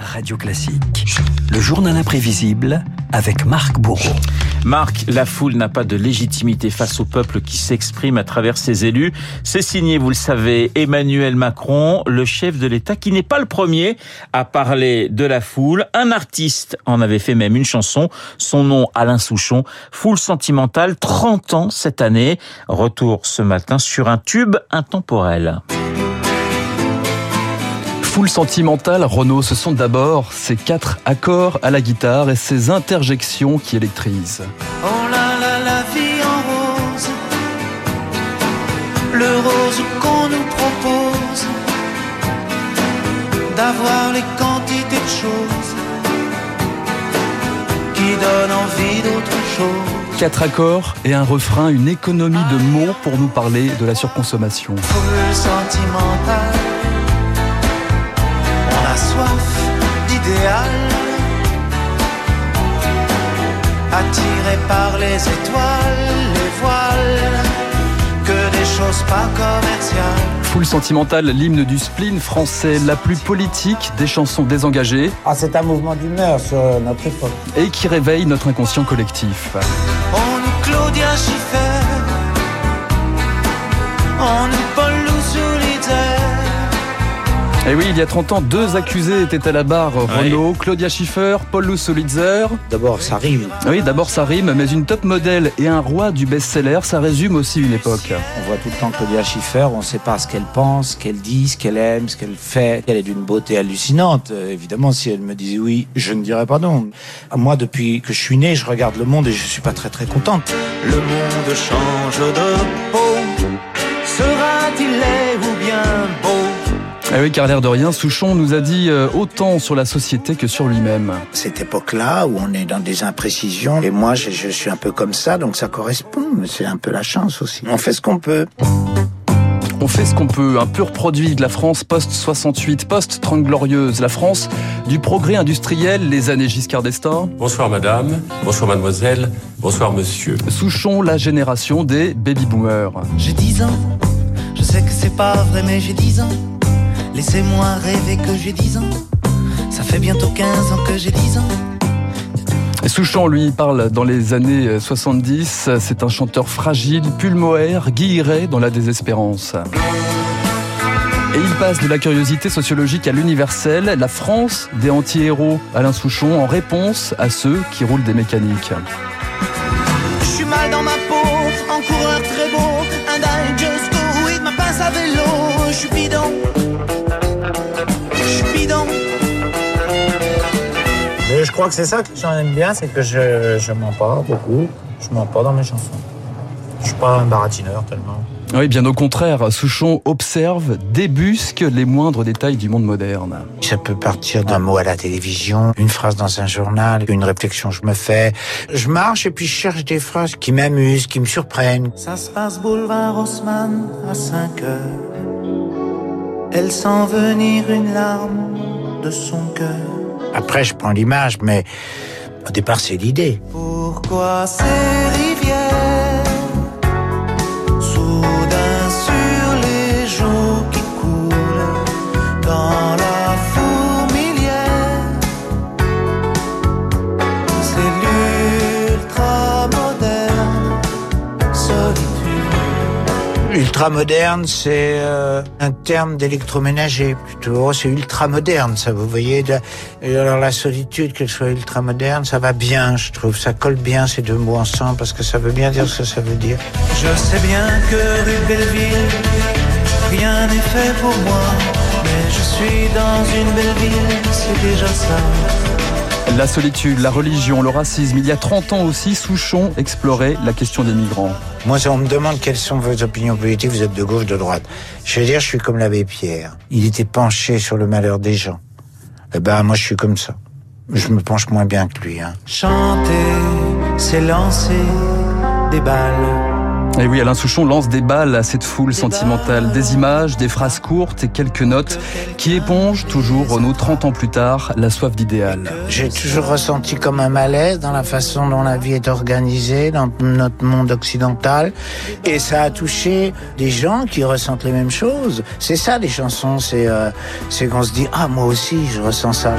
Radio Classique. Le journal imprévisible avec Marc Bourreau. Marc, la foule n'a pas de légitimité face au peuple qui s'exprime à travers ses élus. C'est signé, vous le savez, Emmanuel Macron, le chef de l'État, qui n'est pas le premier à parler de la foule. Un artiste en avait fait même une chanson. Son nom, Alain Souchon. Foule sentimentale, 30 ans cette année. Retour ce matin sur un tube intemporel. Foule sentimentale, Renault, ce sont d'abord ces quatre accords à la guitare et ces interjections qui électrisent. Oh là là, la vie en rose, le rose qu'on nous propose, d'avoir les quantités de choses qui donnent envie d'autre chose. Quatre accords et un refrain, une économie de mots pour nous parler de la surconsommation. Foule sentimentale, on a soif d'idéal, attiré par les étoiles, les voiles, que des choses pas commerciales. Foule sentimentale, l'hymne du spleen français, la plus politique des chansons désengagées Ah, c'est un mouvement d'humeur sur notre époque. et qui réveille notre inconscient collectif. On nous Claudia Schiffer, on nous Paul Solitaire. Et oui, il y a 30 ans, deux accusés étaient à la barre, Renault, Claudia Schiffer, Paul Lousolitzer. D'abord, ça rime. Oui, d'abord ça rime, mais une top modèle et un roi du best-seller, ça résume aussi une époque. On voit tout le temps Claudia Schiffer, on ne sait pas ce qu'elle pense, ce qu'elle dit, ce qu'elle aime, ce qu'elle fait. Elle est d'une beauté hallucinante. Euh, évidemment, si elle me disait oui, je ne dirais pas non. Moi, depuis que je suis né, je regarde le monde et je suis pas très très contente. Le monde change de peau, sera-t-il laid ou bien beau? Ah oui, car l'air de rien, Souchon nous a dit euh, autant sur la société que sur lui-même. Cette époque-là où on est dans des imprécisions, et moi, je, je suis un peu comme ça, donc ça correspond. mais C'est un peu la chance aussi. On fait ce qu'on peut. On fait ce qu'on peut, un pur produit de la France post-68, post-30 glorieuse, la France du progrès industriel, les années Giscard d'Estaing. Bonsoir madame, bonsoir mademoiselle, bonsoir monsieur. Souchon, la génération des baby-boomers. J'ai 10 ans, je sais que c'est pas vrai, mais j'ai 10 ans. Laissez-moi rêver que j'ai 10 ans. Ça fait bientôt 15 ans que j'ai 10 ans. Souchon, lui, parle dans les années 70. C'est un chanteur fragile, pulmoère, guilleret dans la désespérance. Et il passe de la curiosité sociologique à l'universel, la France des anti-héros, Alain Souchon, en réponse à ceux qui roulent des mécaniques. Je suis mal dans ma peau, en coureur très beau. Un Je. Mais je crois que c'est ça que j'en aime bien, c'est que je, je mens pas beaucoup. Je mens pas dans mes chansons. Je suis pas un baratineur tellement. Oui, bien au contraire, Souchon observe, débusque les moindres détails du monde moderne. Ça peut partir d'un mot à la télévision, une phrase dans un journal, une réflexion que je me fais. Je marche et puis je cherche des phrases qui m'amusent, qui me surprennent. Ça se passe boulevard Haussmann à 5 heures. Elle sent venir une larme de son cœur. Après, je prends l'image, mais au départ, c'est l'idée. Pourquoi ces Ultra moderne, c'est euh, un terme d'électroménager plutôt. Oh, c'est ultra moderne, ça. Vous voyez. alors la solitude, qu'elle soit ultra moderne, ça va bien, je trouve. Ça colle bien ces deux mots ensemble parce que ça veut bien dire ce que ça veut dire. Je sais bien que rue Belleville, rien n'est fait pour moi. Mais je suis dans une belle ville, c'est déjà ça. La solitude, la religion, le racisme. Il y a 30 ans aussi, Souchon explorait la question des migrants. Moi, si on me demande quelles sont vos opinions politiques, vous êtes de gauche, de droite. Je vais dire, je suis comme l'abbé Pierre. Il était penché sur le malheur des gens. Eh ben, moi, je suis comme ça. Je me penche moins bien que lui, hein. Chanter, c'est lancer des balles Et oui, Alain Souchon lance des balles à cette foule sentimentale, des images, des phrases courtes et quelques notes qui épongent toujours Renaud 30 ans plus tard la soif d'idéal. J'ai toujours ressenti comme un malaise dans la façon dont la vie est organisée dans notre monde occidental et ça a touché des gens qui ressentent les mêmes choses. C'est ça les chansons, c'est euh, c'est qu'on se dit ah moi aussi je ressens ça.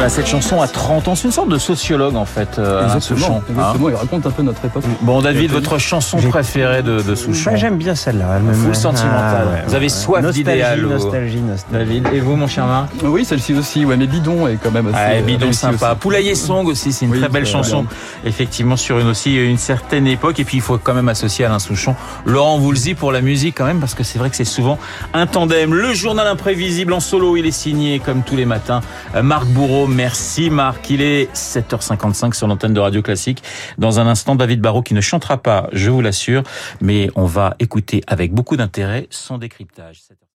Voilà, cette chanson a 30 ans, c'est une sorte de sociologue en fait, euh, Alain Souchon. hein. Exactement, il raconte un peu notre époque. Bon, David, votre chanson préférée de, de Souchon Bah, J'aime bien celle-là. elle me- Full sentimentale. Ah, ouais, Vous avez soif Nostalgie, d'idéal, Nostalgie, nostalgie. David, et vous, mon cher Marc Oui, celle-ci aussi, ouais, mais Bidon est quand même assez Ah, bidon réussi sympa. aussi. Poulailler Song aussi, c'est une Oui, très belle chanson. Effectivement, sur une aussi une certaine époque. Et puis, il faut quand même associer Alain Souchon. Laurent Voulzy pour la musique quand même, parce que c'est vrai que c'est souvent un tandem. Le journal imprévisible en solo, il est signé comme tous les matins. Euh, Marc Bourreau, merci Marc. Il est 7h55 sur l'antenne de Radio Classique. Dans un instant, David Barrault qui ne chantera pas, je vous l'assure, mais on va écouter avec beaucoup d'intérêt son décryptage.